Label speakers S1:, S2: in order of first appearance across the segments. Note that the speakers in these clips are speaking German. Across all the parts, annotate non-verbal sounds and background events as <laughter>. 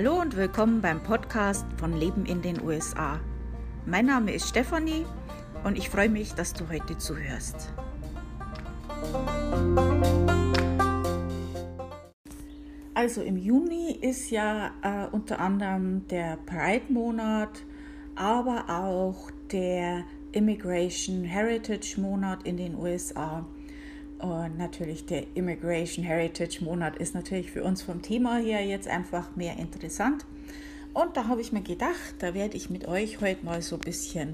S1: Hallo und willkommen beim Podcast von Leben in den USA. Mein Name ist Stefanie und ich freue mich, dass du heute zuhörst. Also im Juni ist ja äh, unter anderem der Pride-Monat, aber auch der Immigration Heritage Monat in den USA. Und natürlich der Immigration Heritage Monat ist natürlich für uns vom Thema her jetzt einfach mehr interessant. Und da habe ich mir gedacht, da werde ich mit euch heute mal so ein bisschen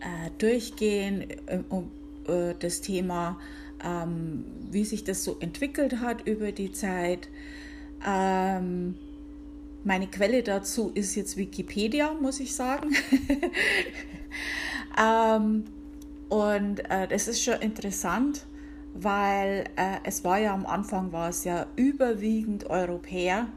S1: äh, durchgehen äh, um äh, das Thema, ähm, wie sich das so entwickelt hat über die Zeit. Ähm, meine Quelle dazu ist jetzt Wikipedia, muss ich sagen. <laughs> ähm, und äh, das ist schon interessant weil äh, es war ja am Anfang war es ja überwiegend Europäer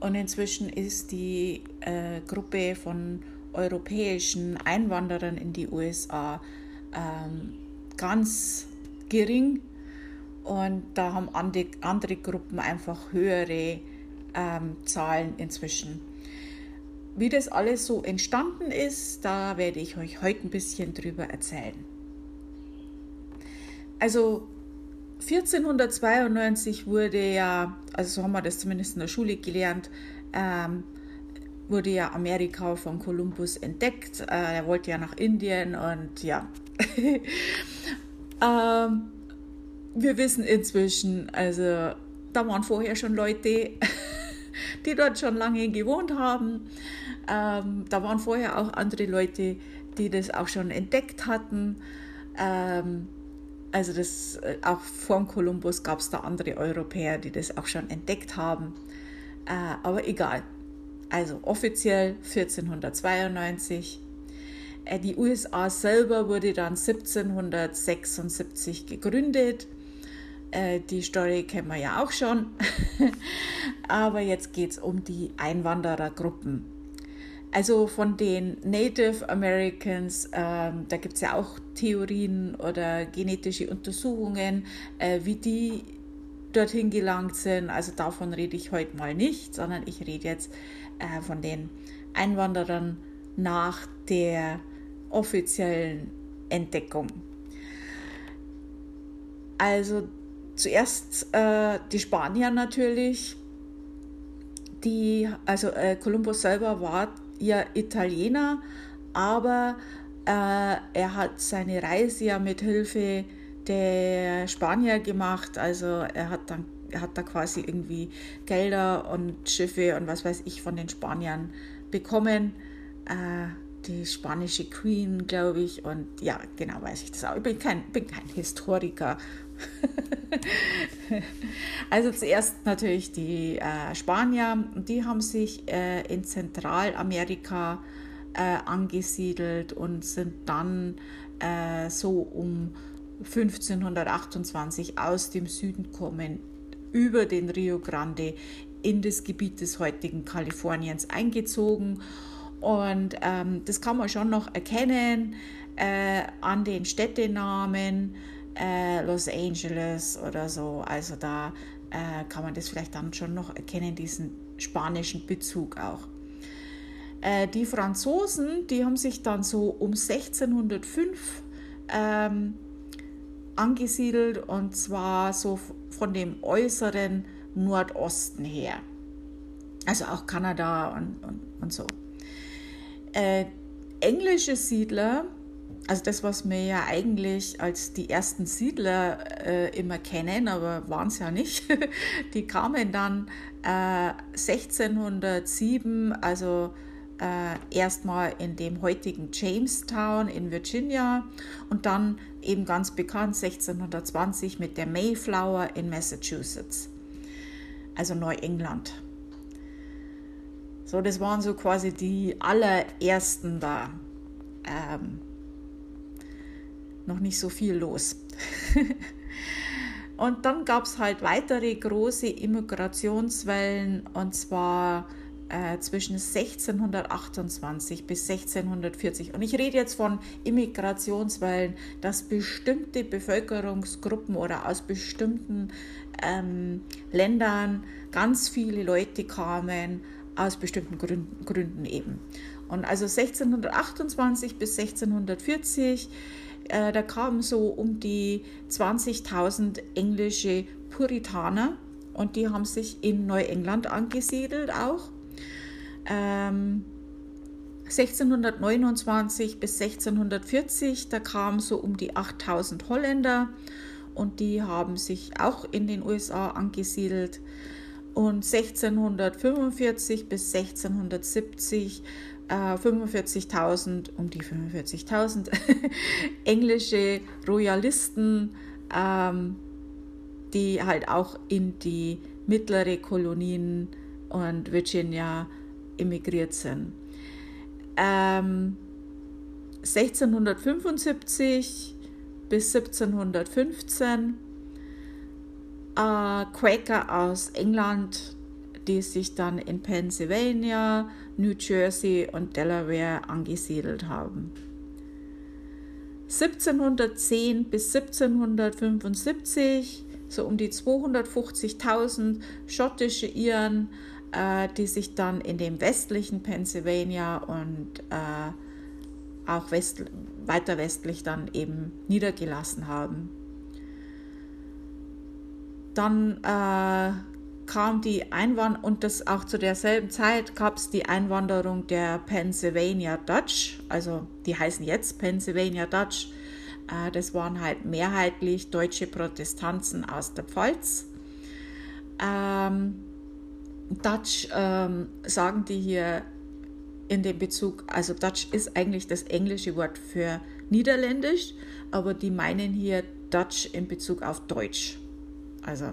S1: und inzwischen ist die äh, Gruppe von europäischen Einwanderern in die USA ähm, ganz gering und da haben andere, andere Gruppen einfach höhere ähm, Zahlen inzwischen. Wie das alles so entstanden ist, da werde ich euch heute ein bisschen drüber erzählen. Also 1492 wurde ja, also so haben wir das zumindest in der Schule gelernt, ähm, wurde ja Amerika von Kolumbus entdeckt. Äh, er wollte ja nach Indien und ja. <laughs> ähm, wir wissen inzwischen, also da waren vorher schon Leute, <laughs> die dort schon lange gewohnt haben. Ähm, da waren vorher auch andere Leute, die das auch schon entdeckt hatten. Ähm, also das, äh, auch vor Kolumbus gab es da andere Europäer, die das auch schon entdeckt haben. Äh, aber egal. Also offiziell 1492. Äh, die USA selber wurde dann 1776 gegründet. Äh, die Story kennen wir ja auch schon. <laughs> aber jetzt geht es um die Einwanderergruppen. Also von den Native Americans, ähm, da gibt es ja auch Theorien oder genetische Untersuchungen, äh, wie die dorthin gelangt sind. Also davon rede ich heute mal nicht, sondern ich rede jetzt äh, von den Einwanderern nach der offiziellen Entdeckung. Also zuerst äh, die Spanier natürlich. Die, also äh, Kolumbus selber war ja Italiener, aber äh, er hat seine Reise ja mit Hilfe der Spanier gemacht. Also er hat dann er hat da quasi irgendwie Gelder und Schiffe und was weiß ich von den Spaniern bekommen. Äh, die spanische Queen, glaube ich. Und ja, genau weiß ich das auch. Ich bin kein, bin kein Historiker. <laughs> also zuerst natürlich die äh, Spanier, die haben sich äh, in Zentralamerika äh, angesiedelt und sind dann äh, so um 1528 aus dem Süden kommen, über den Rio Grande in das Gebiet des heutigen Kaliforniens eingezogen. Und ähm, das kann man schon noch erkennen äh, an den Städtenamen äh, Los Angeles oder so. Also da äh, kann man das vielleicht dann schon noch erkennen, diesen spanischen Bezug auch. Äh, die Franzosen, die haben sich dann so um 1605 ähm, angesiedelt und zwar so von dem äußeren Nordosten her. Also auch Kanada und, und, und so. Äh, englische Siedler also das, was wir ja eigentlich als die ersten Siedler äh, immer kennen, aber waren es ja nicht, <laughs> die kamen dann äh, 1607, also äh, erstmal in dem heutigen Jamestown in Virginia und dann eben ganz bekannt 1620 mit der Mayflower in Massachusetts, also Neuengland. So, das waren so quasi die allerersten da. Ähm, noch nicht so viel los. <laughs> und dann gab es halt weitere große Immigrationswellen und zwar äh, zwischen 1628 bis 1640. Und ich rede jetzt von Immigrationswellen, dass bestimmte Bevölkerungsgruppen oder aus bestimmten ähm, Ländern ganz viele Leute kamen aus bestimmten Gründen, Gründen eben. Und also 1628 bis 1640, äh, da kamen so um die 20.000 englische Puritaner und die haben sich in Neuengland angesiedelt auch. Ähm, 1629 bis 1640, da kamen so um die 8000 Holländer und die haben sich auch in den USA angesiedelt. Und 1645 bis 1670 äh, 45.000, um die 45.000 <laughs> englische Royalisten, ähm, die halt auch in die mittlere Kolonien und Virginia emigriert sind. Ähm, 1675 bis 1715 äh, Quaker aus England, die sich dann in Pennsylvania, New Jersey und Delaware angesiedelt haben. 1710 bis 1775 so um die 250.000 schottische Iren, äh, die sich dann in dem westlichen Pennsylvania und äh, auch west, weiter westlich dann eben niedergelassen haben. Dann äh, kam die Einwanderung, und das auch zu derselben Zeit gab es die Einwanderung der Pennsylvania Dutch, also die heißen jetzt Pennsylvania Dutch. Äh, das waren halt mehrheitlich deutsche Protestanten aus der Pfalz. Ähm, Dutch ähm, sagen die hier in dem Bezug, also Dutch ist eigentlich das englische Wort für Niederländisch, aber die meinen hier Dutch in Bezug auf Deutsch. Also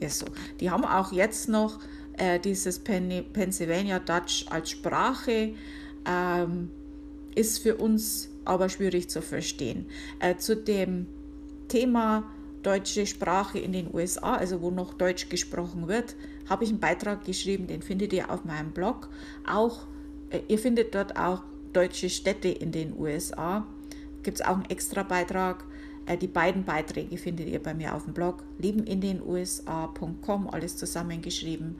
S1: ist so. Die haben auch jetzt noch äh, dieses Pen Pennsylvania Dutch als Sprache, ähm, ist für uns aber schwierig zu verstehen. Äh, zu dem Thema deutsche Sprache in den USA, also wo noch Deutsch gesprochen wird, habe ich einen Beitrag geschrieben, den findet ihr auf meinem Blog. Auch, äh, ihr findet dort auch deutsche Städte in den USA. Gibt es auch einen extra Beitrag. Äh, die beiden Beiträge findet ihr bei mir auf dem Blog lebenindenusa.com, alles zusammengeschrieben.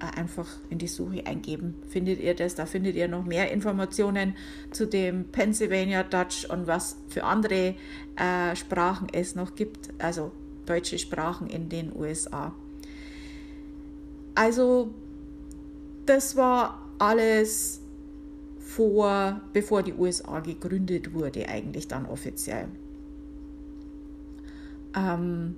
S1: Äh, einfach in die Suche eingeben, findet ihr das. Da findet ihr noch mehr Informationen zu dem Pennsylvania Dutch und was für andere äh, Sprachen es noch gibt, also deutsche Sprachen in den USA. Also das war alles vor, bevor die USA gegründet wurde, eigentlich dann offiziell. Ähm,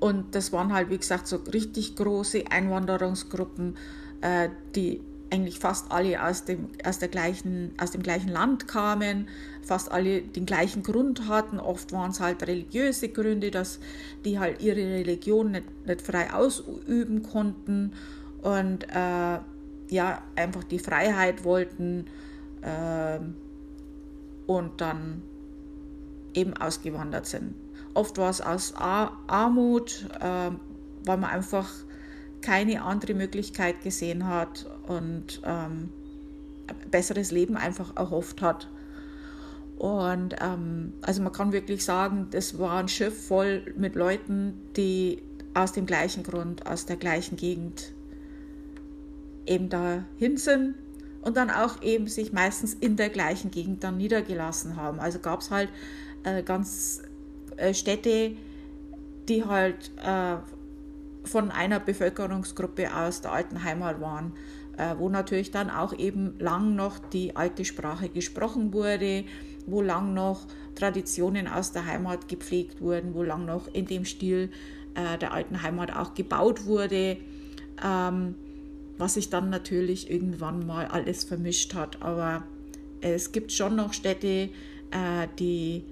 S1: und das waren halt, wie gesagt, so richtig große Einwanderungsgruppen, äh, die eigentlich fast alle aus dem, aus, der gleichen, aus dem gleichen Land kamen, fast alle den gleichen Grund hatten. Oft waren es halt religiöse Gründe, dass die halt ihre Religion nicht, nicht frei ausüben konnten und äh, ja, einfach die Freiheit wollten äh, und dann eben ausgewandert sind. Oft war es aus Armut, äh, weil man einfach keine andere Möglichkeit gesehen hat und ähm, ein besseres Leben einfach erhofft hat. Und ähm, also man kann wirklich sagen, das war ein Schiff voll mit Leuten, die aus dem gleichen Grund, aus der gleichen Gegend eben dahin sind und dann auch eben sich meistens in der gleichen Gegend dann niedergelassen haben. Also gab es halt äh, ganz Städte, die halt äh, von einer Bevölkerungsgruppe aus der alten Heimat waren, äh, wo natürlich dann auch eben lang noch die alte Sprache gesprochen wurde, wo lang noch Traditionen aus der Heimat gepflegt wurden, wo lang noch in dem Stil äh, der alten Heimat auch gebaut wurde, ähm, was sich dann natürlich irgendwann mal alles vermischt hat. Aber es gibt schon noch Städte, äh, die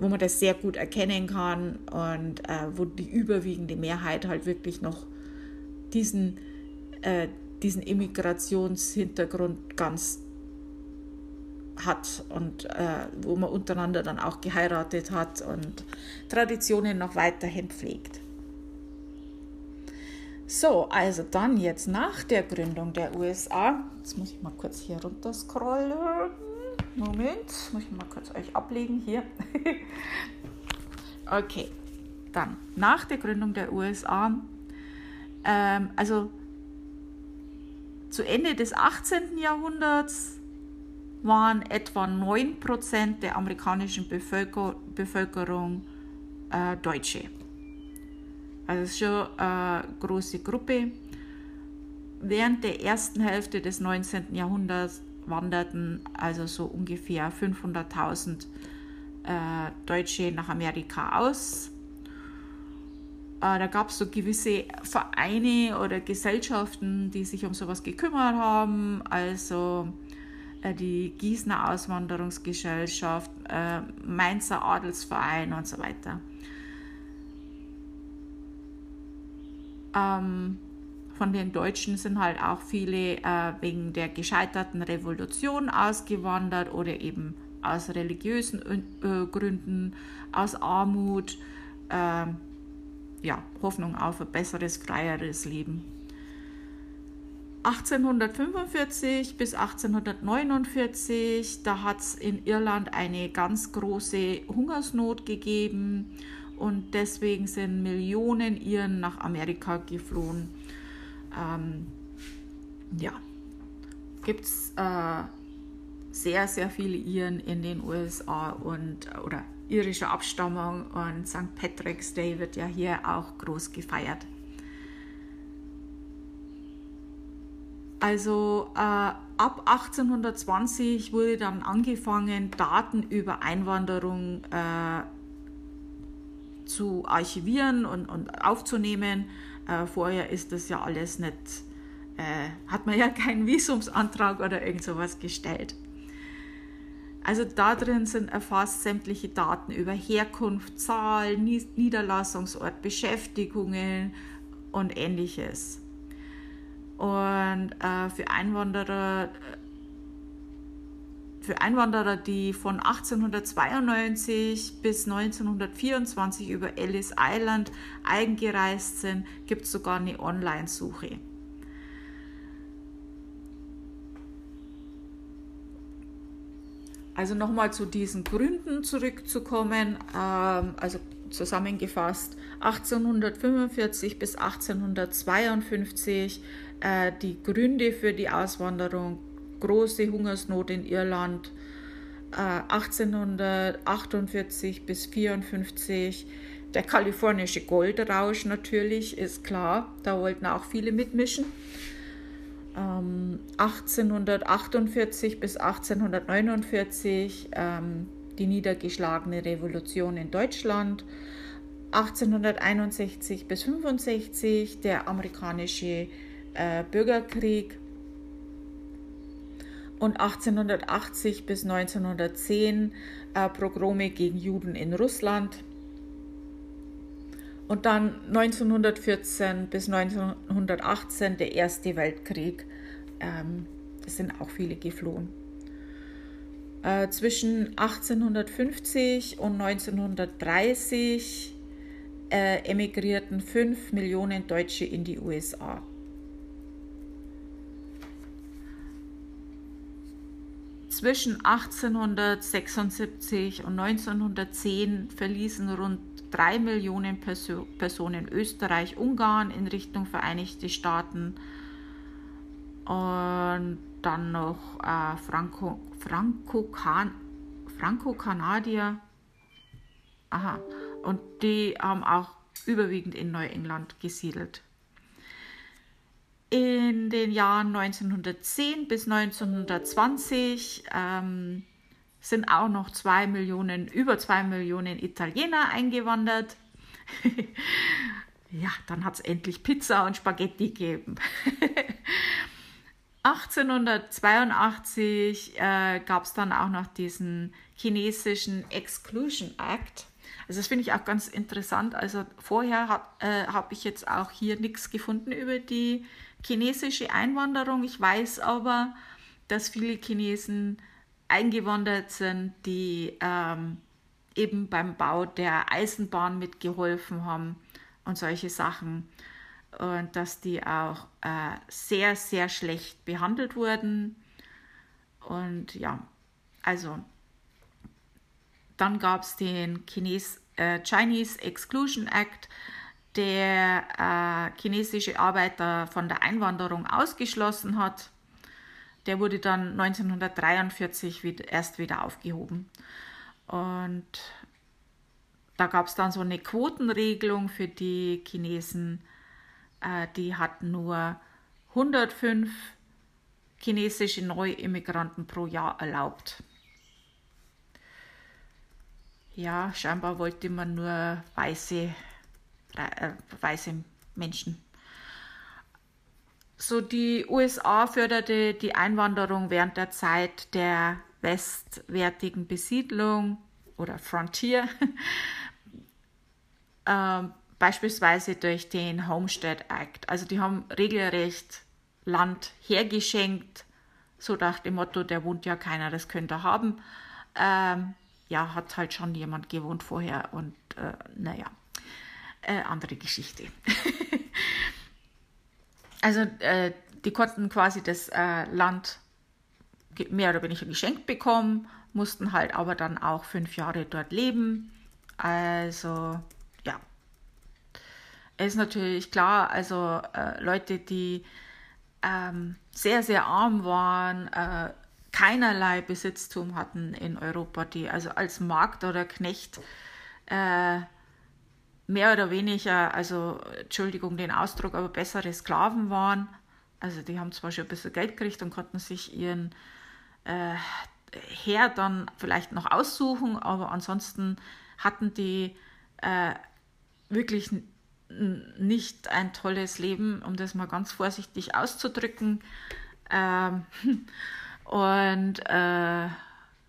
S1: wo man das sehr gut erkennen kann und äh, wo die überwiegende Mehrheit halt wirklich noch diesen, äh, diesen Immigrationshintergrund ganz hat und äh, wo man untereinander dann auch geheiratet hat und Traditionen noch weiterhin pflegt. So, also dann jetzt nach der Gründung der USA, jetzt muss ich mal kurz hier runter scrollen. Moment, muss ich mal kurz euch ablegen hier. <laughs> okay, dann nach der Gründung der USA, ähm, also zu Ende des 18. Jahrhunderts waren etwa 9% der amerikanischen Bevölker Bevölkerung äh, Deutsche. Also das ist schon eine große Gruppe. Während der ersten Hälfte des 19. Jahrhunderts wanderten also so ungefähr 500.000 äh, Deutsche nach Amerika aus. Äh, da gab es so gewisse Vereine oder Gesellschaften, die sich um sowas gekümmert haben. Also äh, die Gießener Auswanderungsgesellschaft, äh, Mainzer Adelsverein und so weiter. Ähm, von den Deutschen sind halt auch viele äh, wegen der gescheiterten Revolution ausgewandert oder eben aus religiösen äh, Gründen, aus Armut, äh, ja, Hoffnung auf ein besseres, freieres Leben. 1845 bis 1849, da hat es in Irland eine ganz große Hungersnot gegeben und deswegen sind Millionen Iren nach Amerika geflohen. Ähm, ja, gibt es äh, sehr, sehr viele Iren in den USA und oder irischer Abstammung und St. Patrick's Day wird ja hier auch groß gefeiert. Also äh, ab 1820 wurde dann angefangen, Daten über Einwanderung äh, zu archivieren und, und aufzunehmen. Äh, vorher ist das ja alles nicht, äh, hat man ja <laughs> keinen Visumsantrag oder irgend sowas gestellt. Also da drin sind erfasst sämtliche Daten über Herkunft, Zahl, Niederlassungsort, Beschäftigungen und ähnliches. Und äh, für Einwanderer, für Einwanderer, die von 1892 bis 1924 über Ellis Island eingereist sind, gibt es sogar eine Online-Suche. Also nochmal zu diesen Gründen zurückzukommen, ähm, also zusammengefasst 1845 bis 1852 äh, die Gründe für die Auswanderung, große Hungersnot in Irland, äh, 1848 bis 54 der kalifornische Goldrausch natürlich, ist klar, da wollten auch viele mitmischen. Ähm, 1848 bis 1849 ähm, die niedergeschlagene Revolution in Deutschland. 1861 bis 65 der amerikanische äh, Bürgerkrieg und 1880 bis 1910 äh, Pogrome gegen Juden in Russland und dann 1914 bis 1918 der Erste Weltkrieg. Ähm, es sind auch viele geflohen. Äh, zwischen 1850 und 1930 äh, emigrierten 5 Millionen Deutsche in die USA. Zwischen 1876 und 1910 verließen rund 3 Millionen Perso Personen Österreich, Ungarn in Richtung Vereinigte Staaten und dann noch äh, Franco, Franco, -Kan Franco Kanadier. Aha, und die haben auch überwiegend in Neuengland gesiedelt. In den Jahren 1910 bis 1920 ähm, sind auch noch zwei Millionen, über zwei Millionen Italiener eingewandert. <laughs> ja, dann hat es endlich Pizza und Spaghetti gegeben. <laughs> 1882 äh, gab es dann auch noch diesen chinesischen Exclusion Act. Also das finde ich auch ganz interessant. Also vorher äh, habe ich jetzt auch hier nichts gefunden über die chinesische Einwanderung. Ich weiß aber, dass viele Chinesen eingewandert sind, die ähm, eben beim Bau der Eisenbahn mitgeholfen haben und solche Sachen. Und dass die auch äh, sehr, sehr schlecht behandelt wurden. Und ja, also dann gab es den Chines, äh, Chinese Exclusion Act der äh, chinesische Arbeiter von der Einwanderung ausgeschlossen hat. Der wurde dann 1943 wieder, erst wieder aufgehoben. Und da gab es dann so eine Quotenregelung für die Chinesen. Äh, die hatten nur 105 chinesische Neuimmigranten pro Jahr erlaubt. Ja, scheinbar wollte man nur weiße weiße Menschen. So die USA förderte die Einwanderung während der Zeit der westwärtigen Besiedlung oder Frontier, <laughs> äh, beispielsweise durch den Homestead Act. Also die haben regelrecht Land hergeschenkt, so nach dem Motto, der wohnt ja keiner, das könnte er haben. Ähm, ja, hat halt schon jemand gewohnt vorher und äh, naja äh, andere Geschichte. <laughs> also äh, die konnten quasi das äh, Land mehr oder weniger geschenkt bekommen, mussten halt aber dann auch fünf Jahre dort leben. Also ja, ist natürlich klar, also äh, Leute, die ähm, sehr, sehr arm waren, äh, keinerlei Besitztum hatten in Europa, die also als Markt oder Knecht äh, mehr oder weniger, also Entschuldigung den Ausdruck, aber bessere Sklaven waren. Also die haben zwar schon ein bisschen Geld gekriegt und konnten sich ihren äh, Herr dann vielleicht noch aussuchen, aber ansonsten hatten die äh, wirklich nicht ein tolles Leben, um das mal ganz vorsichtig auszudrücken. Ähm, <laughs> und äh,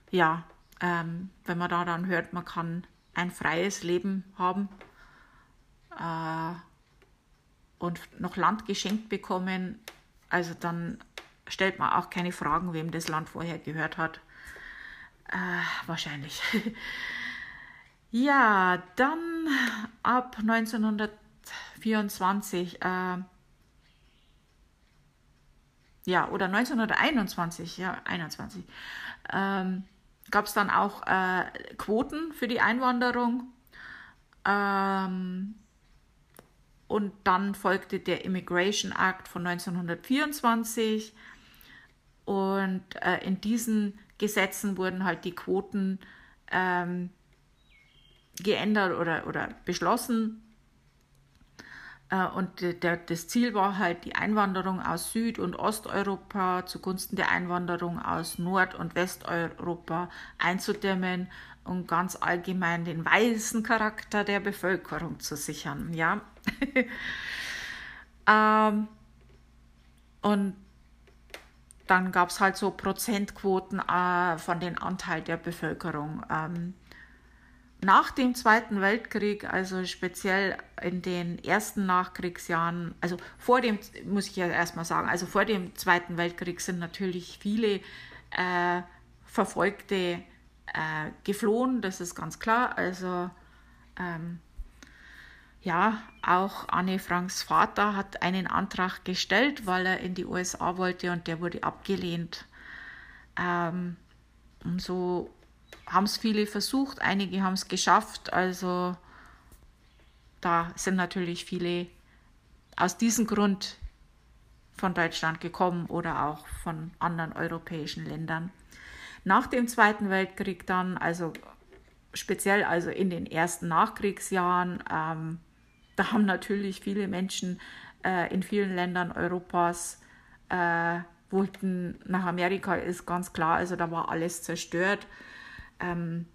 S1: ja, ähm, wenn man da dann hört, man kann ein freies Leben haben, und noch Land geschenkt bekommen, also dann stellt man auch keine Fragen, wem das Land vorher gehört hat. Äh, wahrscheinlich. <laughs> ja, dann ab 1924, äh, ja, oder 1921, ja, 21, ähm, gab es dann auch äh, Quoten für die Einwanderung. Ähm, und dann folgte der Immigration Act von 1924 und äh, in diesen Gesetzen wurden halt die Quoten ähm, geändert oder, oder beschlossen. Äh, und der, das Ziel war halt die Einwanderung aus Süd- und Osteuropa zugunsten der Einwanderung aus Nord- und Westeuropa einzudämmen und ganz allgemein den weißen Charakter der Bevölkerung zu sichern. Ja? <laughs> ähm, und dann gab es halt so Prozentquoten äh, von den Anteil der Bevölkerung. Ähm, nach dem Zweiten Weltkrieg, also speziell in den ersten Nachkriegsjahren, also vor dem, muss ich ja erstmal sagen, also vor dem Zweiten Weltkrieg sind natürlich viele äh, Verfolgte äh, geflohen, das ist ganz klar. Also ähm, ja, auch Anne Franks Vater hat einen Antrag gestellt, weil er in die USA wollte und der wurde abgelehnt. Ähm, so haben es viele versucht, einige haben es geschafft. Also da sind natürlich viele aus diesem Grund von Deutschland gekommen oder auch von anderen europäischen Ländern. Nach dem Zweiten Weltkrieg dann, also speziell also in den ersten Nachkriegsjahren, ähm, da haben natürlich viele Menschen äh, in vielen Ländern Europas äh, wollten nach Amerika, ist ganz klar, also da war alles zerstört. Ähm,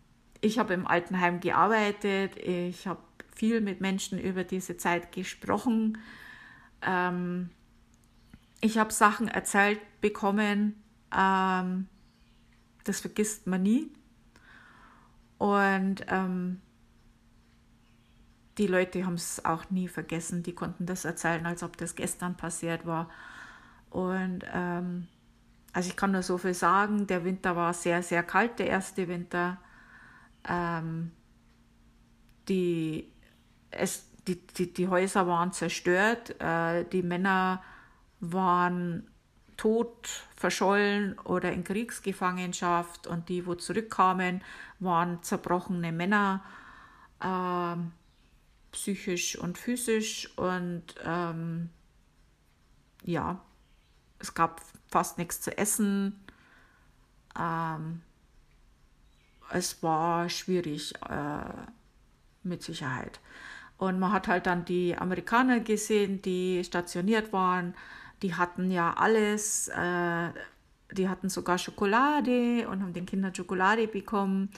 S1: ich habe im Altenheim gearbeitet, ich habe viel mit Menschen über diese Zeit gesprochen. Ähm, ich habe Sachen erzählt bekommen, ähm, das vergisst man nie. Und ähm, die Leute haben es auch nie vergessen. Die konnten das erzählen, als ob das gestern passiert war. Und ähm, also ich kann nur so viel sagen, der Winter war sehr, sehr kalt, der erste Winter. Ähm, die, es, die, die, die Häuser waren zerstört, äh, die Männer waren tot, verschollen oder in Kriegsgefangenschaft und die, wo zurückkamen, waren zerbrochene Männer. Ähm, psychisch und physisch. Und ähm, ja, es gab fast nichts zu essen. Ähm, es war schwierig äh, mit Sicherheit. Und man hat halt dann die Amerikaner gesehen, die stationiert waren. Die hatten ja alles. Äh, die hatten sogar Schokolade und haben den Kindern Schokolade bekommen.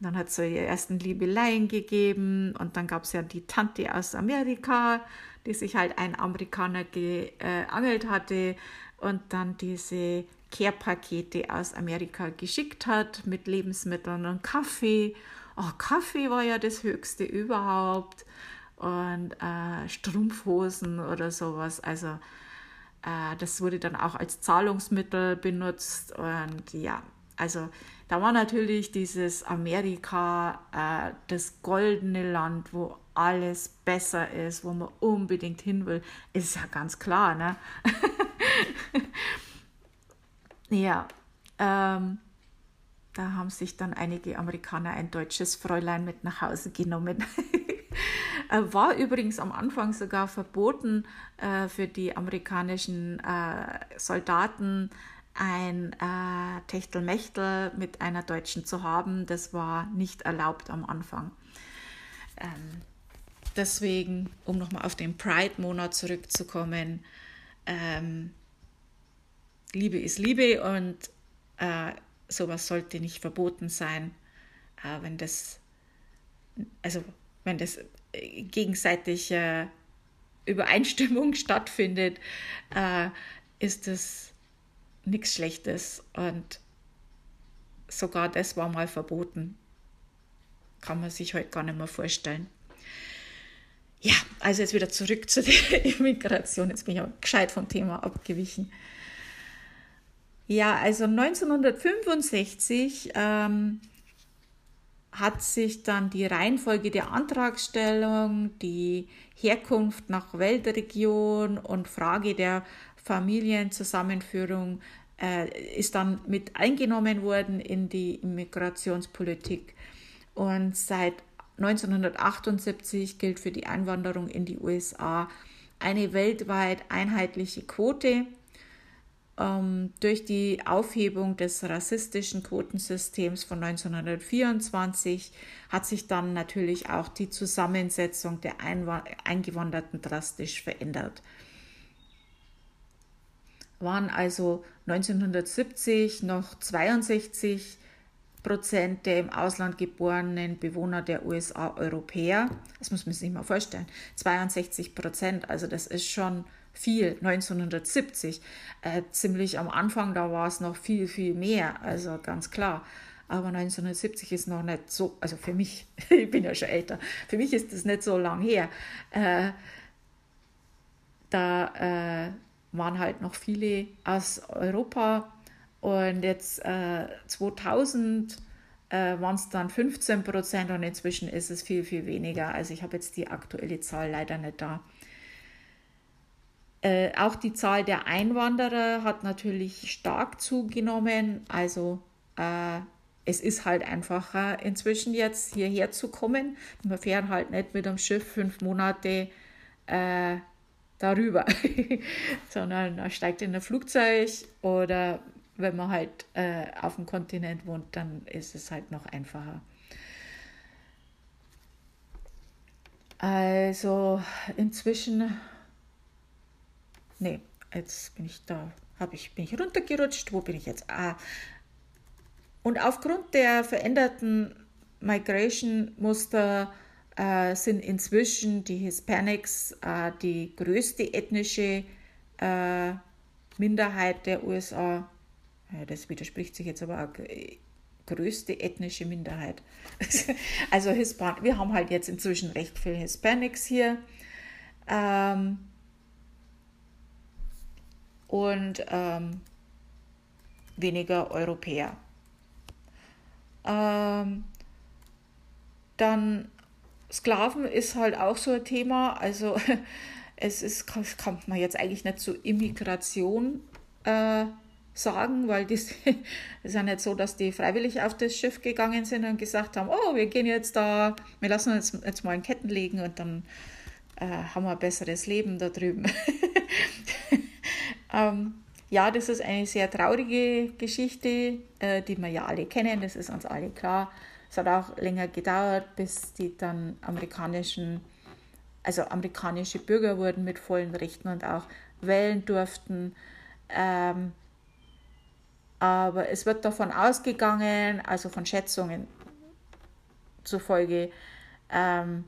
S1: Dann hat es so ihre ersten Liebeleien gegeben und dann gab es ja die Tante aus Amerika, die sich halt ein Amerikaner geangelt äh, hatte und dann diese Care-Pakete aus Amerika geschickt hat mit Lebensmitteln und Kaffee. Oh, Kaffee war ja das Höchste überhaupt und äh, Strumpfhosen oder sowas. Also äh, das wurde dann auch als Zahlungsmittel benutzt und ja, also da war natürlich dieses Amerika, äh, das goldene Land, wo alles besser ist, wo man unbedingt hin will, ist ja ganz klar, ne? <laughs> ja, ähm, da haben sich dann einige Amerikaner ein deutsches Fräulein mit nach Hause genommen. <laughs> War übrigens am Anfang sogar verboten äh, für die amerikanischen äh, Soldaten, ein äh, Techtelmechtel mit einer Deutschen zu haben. Das war nicht erlaubt am Anfang. Ähm, deswegen, um nochmal auf den Pride-Monat zurückzukommen, ähm, Liebe ist Liebe und äh, sowas sollte nicht verboten sein, äh, wenn das, also wenn das äh, gegenseitige Übereinstimmung <laughs> stattfindet, äh, ist das nichts Schlechtes und sogar das war mal verboten. Kann man sich heute gar nicht mehr vorstellen. Ja, also jetzt wieder zurück zu der <laughs> Immigration. Jetzt bin ich aber gescheit vom Thema abgewichen. Ja, also 1965 ähm, hat sich dann die Reihenfolge der Antragstellung, die Herkunft nach Weltregion und Frage der Familienzusammenführung äh, ist dann mit eingenommen worden in die Immigrationspolitik. Und seit 1978 gilt für die Einwanderung in die USA eine weltweit einheitliche Quote ähm, durch die Aufhebung des rassistischen Quotensystems von 1924 hat sich dann natürlich auch die Zusammensetzung der Eingewanderten drastisch verändert. Waren also 1970 noch 62 Prozent der im Ausland geborenen Bewohner der USA Europäer. Das muss man sich mal vorstellen. 62 Prozent, also das ist schon viel, 1970. Äh, ziemlich am Anfang, da war es noch viel, viel mehr, also ganz klar. Aber 1970 ist noch nicht so, also für mich, <laughs> ich bin ja schon älter, für mich ist das nicht so lang her. Äh, da äh, waren halt noch viele aus Europa und jetzt 2000 äh, äh, waren es dann 15 Prozent und inzwischen ist es viel, viel weniger. Also ich habe jetzt die aktuelle Zahl leider nicht da. Äh, auch die Zahl der Einwanderer hat natürlich stark zugenommen. Also äh, es ist halt einfacher inzwischen jetzt hierher zu kommen. Man fährt halt nicht mit dem Schiff fünf Monate äh, darüber, <laughs> sondern man steigt in ein Flugzeug oder wenn man halt äh, auf dem Kontinent wohnt, dann ist es halt noch einfacher. Also inzwischen Nee, jetzt bin ich da, habe ich, bin ich runtergerutscht. Wo bin ich jetzt? Ah. Und aufgrund der veränderten Migration-Muster äh, sind inzwischen die Hispanics äh, die größte ethnische äh, Minderheit der USA. Ja, das widerspricht sich jetzt aber auch größte ethnische Minderheit. <laughs> also Hispan wir haben halt jetzt inzwischen recht viele Hispanics hier. Ähm, und ähm, weniger Europäer. Ähm, dann Sklaven ist halt auch so ein Thema. Also <laughs> es ist, kommt man jetzt eigentlich nicht zur Immigration äh, sagen, weil <laughs> es ist ja nicht so, dass die freiwillig auf das Schiff gegangen sind und gesagt haben, oh, wir gehen jetzt da, wir lassen uns jetzt mal in Ketten legen und dann äh, haben wir ein besseres Leben da drüben. <laughs> ähm, ja, das ist eine sehr traurige Geschichte, äh, die wir ja alle kennen, das ist uns alle klar. Es hat auch länger gedauert, bis die dann amerikanischen, also amerikanische Bürger wurden mit vollen Rechten und auch wählen durften. Ähm, aber es wird davon ausgegangen, also von Schätzungen zufolge, ähm,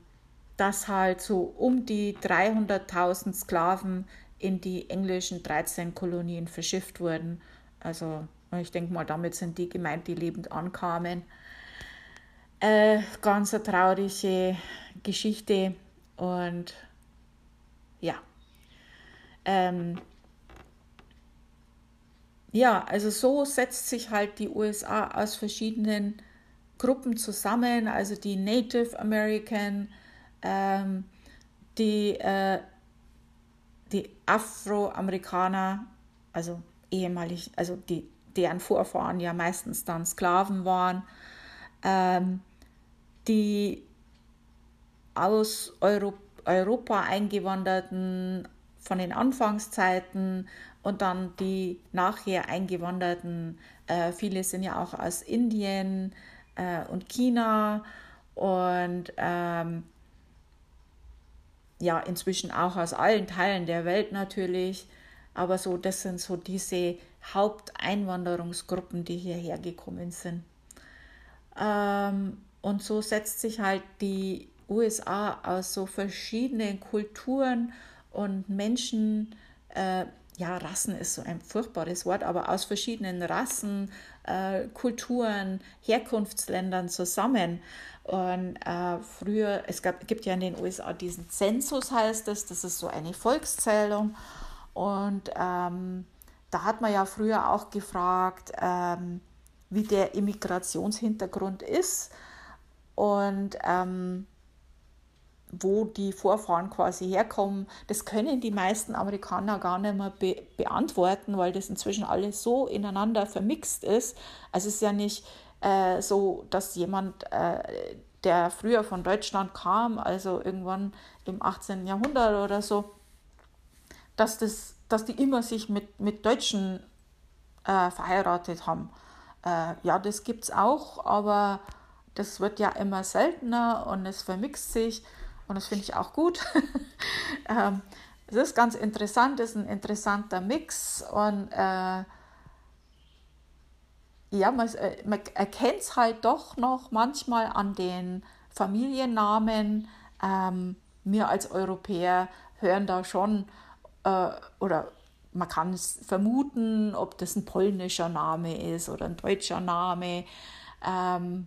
S1: dass halt so um die 300.000 Sklaven in die englischen 13 Kolonien verschifft wurden. Also ich denke mal, damit sind die gemeint, die lebend ankamen. Äh, ganz eine traurige Geschichte und ja. Ähm, ja, also so setzt sich halt die USA aus verschiedenen Gruppen zusammen, also die Native American, ähm, die, äh, die Afroamerikaner, also ehemalig, also die, deren Vorfahren ja meistens dann Sklaven waren, ähm, die aus Euro Europa eingewanderten von den Anfangszeiten und dann die nachher eingewanderten, äh, viele sind ja auch aus Indien äh, und China und ähm, ja, inzwischen auch aus allen Teilen der Welt natürlich. Aber so, das sind so diese Haupteinwanderungsgruppen, die hierher gekommen sind. Ähm, und so setzt sich halt die USA aus so verschiedenen Kulturen und Menschen, äh, ja, Rassen ist so ein furchtbares Wort, aber aus verschiedenen Rassen, äh, Kulturen, Herkunftsländern zusammen. Und äh, früher, es gab, gibt ja in den USA diesen Zensus, heißt es, das ist so eine Volkszählung. Und ähm, da hat man ja früher auch gefragt, ähm, wie der Immigrationshintergrund ist und ähm, wo die Vorfahren quasi herkommen. Das können die meisten Amerikaner gar nicht mehr be beantworten, weil das inzwischen alles so ineinander vermixt ist. Also es ist ja nicht äh, so, dass jemand, äh, der früher von Deutschland kam, also irgendwann im 18. Jahrhundert oder so, dass, das, dass die immer sich mit, mit Deutschen äh, verheiratet haben. Äh, ja, das gibt es auch, aber das wird ja immer seltener und es vermixt sich und das finde ich auch gut. <laughs> ähm, es ist ganz interessant, es ist ein interessanter Mix und äh, ja, man, äh, man erkennt es halt doch noch manchmal an den Familiennamen. Ähm, wir als Europäer hören da schon äh, oder man kann es vermuten, ob das ein polnischer Name ist oder ein deutscher Name. Ähm,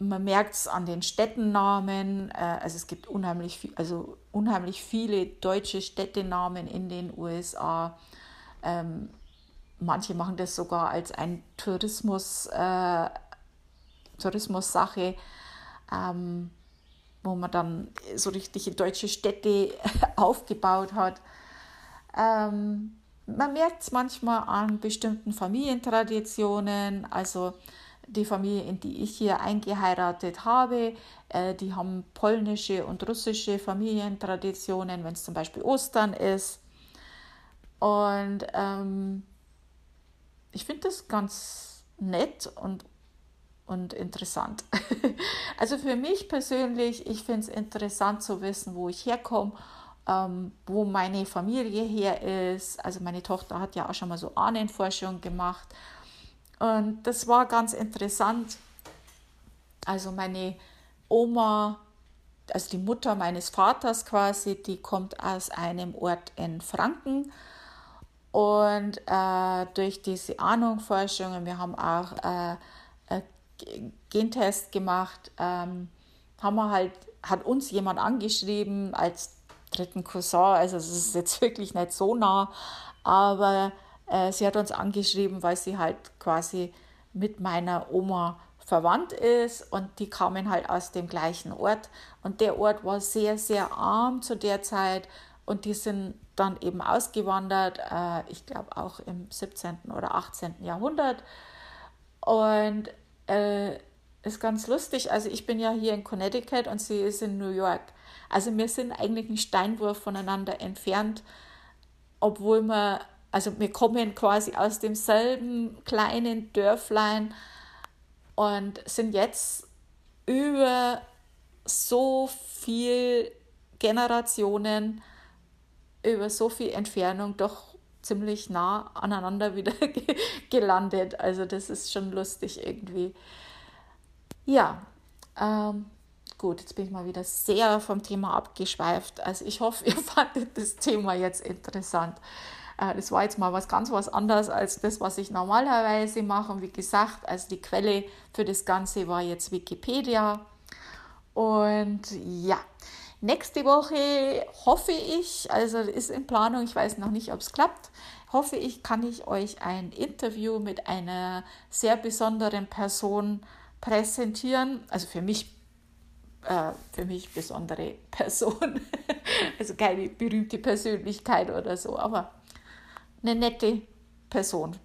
S1: man merkt es an den Städtennamen. Äh, also es gibt unheimlich, viel, also unheimlich viele deutsche Städtenamen in den USA. Ähm, manche machen das sogar als ein Tourismus, äh, Tourismus-Sache, ähm, wo man dann so richtige deutsche Städte <laughs> aufgebaut hat. Ähm, man merkt es manchmal an bestimmten Familientraditionen. Also die Familie, in die ich hier eingeheiratet habe, äh, die haben polnische und russische Familientraditionen, wenn es zum Beispiel Ostern ist. Und ähm, ich finde das ganz nett und, und interessant. <laughs> also für mich persönlich, ich finde es interessant zu wissen, wo ich herkomme ähm, wo meine Familie her ist. Also meine Tochter hat ja auch schon mal so Ahnenforschung gemacht. Und das war ganz interessant. Also meine Oma, also die Mutter meines Vaters quasi, die kommt aus einem Ort in Franken. Und äh, durch diese Ahnungforschung, wir haben auch äh, Gentest gemacht, ähm, haben wir halt, hat uns jemand angeschrieben als dritten Cousin, also es ist jetzt <laughs> wirklich nicht so nah, aber äh, sie hat uns angeschrieben, weil sie halt quasi mit meiner Oma verwandt ist und die kamen halt aus dem gleichen Ort und der Ort war sehr, sehr arm zu der Zeit und die sind dann eben ausgewandert, äh, ich glaube auch im 17. oder 18. Jahrhundert. Und äh, ist ganz lustig. Also ich bin ja hier in Connecticut und sie ist in New York. Also wir sind eigentlich einen Steinwurf voneinander entfernt, obwohl wir, also wir kommen quasi aus demselben kleinen Dörflein und sind jetzt über so viel Generationen, über so viel Entfernung doch ziemlich nah aneinander wieder <laughs> gelandet. Also das ist schon lustig irgendwie. Ja, ähm, gut, jetzt bin ich mal wieder sehr vom Thema abgeschweift. Also ich hoffe, <laughs> ihr fandet das Thema jetzt interessant. Äh, das war jetzt mal was ganz was anderes als das, was ich normalerweise mache. Und wie gesagt, also die Quelle für das Ganze war jetzt Wikipedia. Und ja, nächste Woche hoffe ich, also ist in Planung, ich weiß noch nicht, ob es klappt, hoffe ich, kann ich euch ein Interview mit einer sehr besonderen Person präsentieren. Also für mich, äh, für mich besondere <laughs> Person. also keine berühmte Persönlichkeit oder so, aber eine nette Person.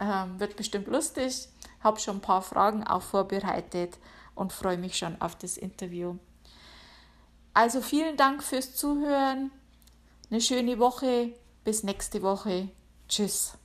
S1: Ähm, wird bestimmt lustig. Habe schon ein paar Fragen auch vorbereitet und freue mich schon auf das Interview. Also vielen Dank fürs Zuhören. Eine schöne Woche. Bis nächste Woche. Tschüss.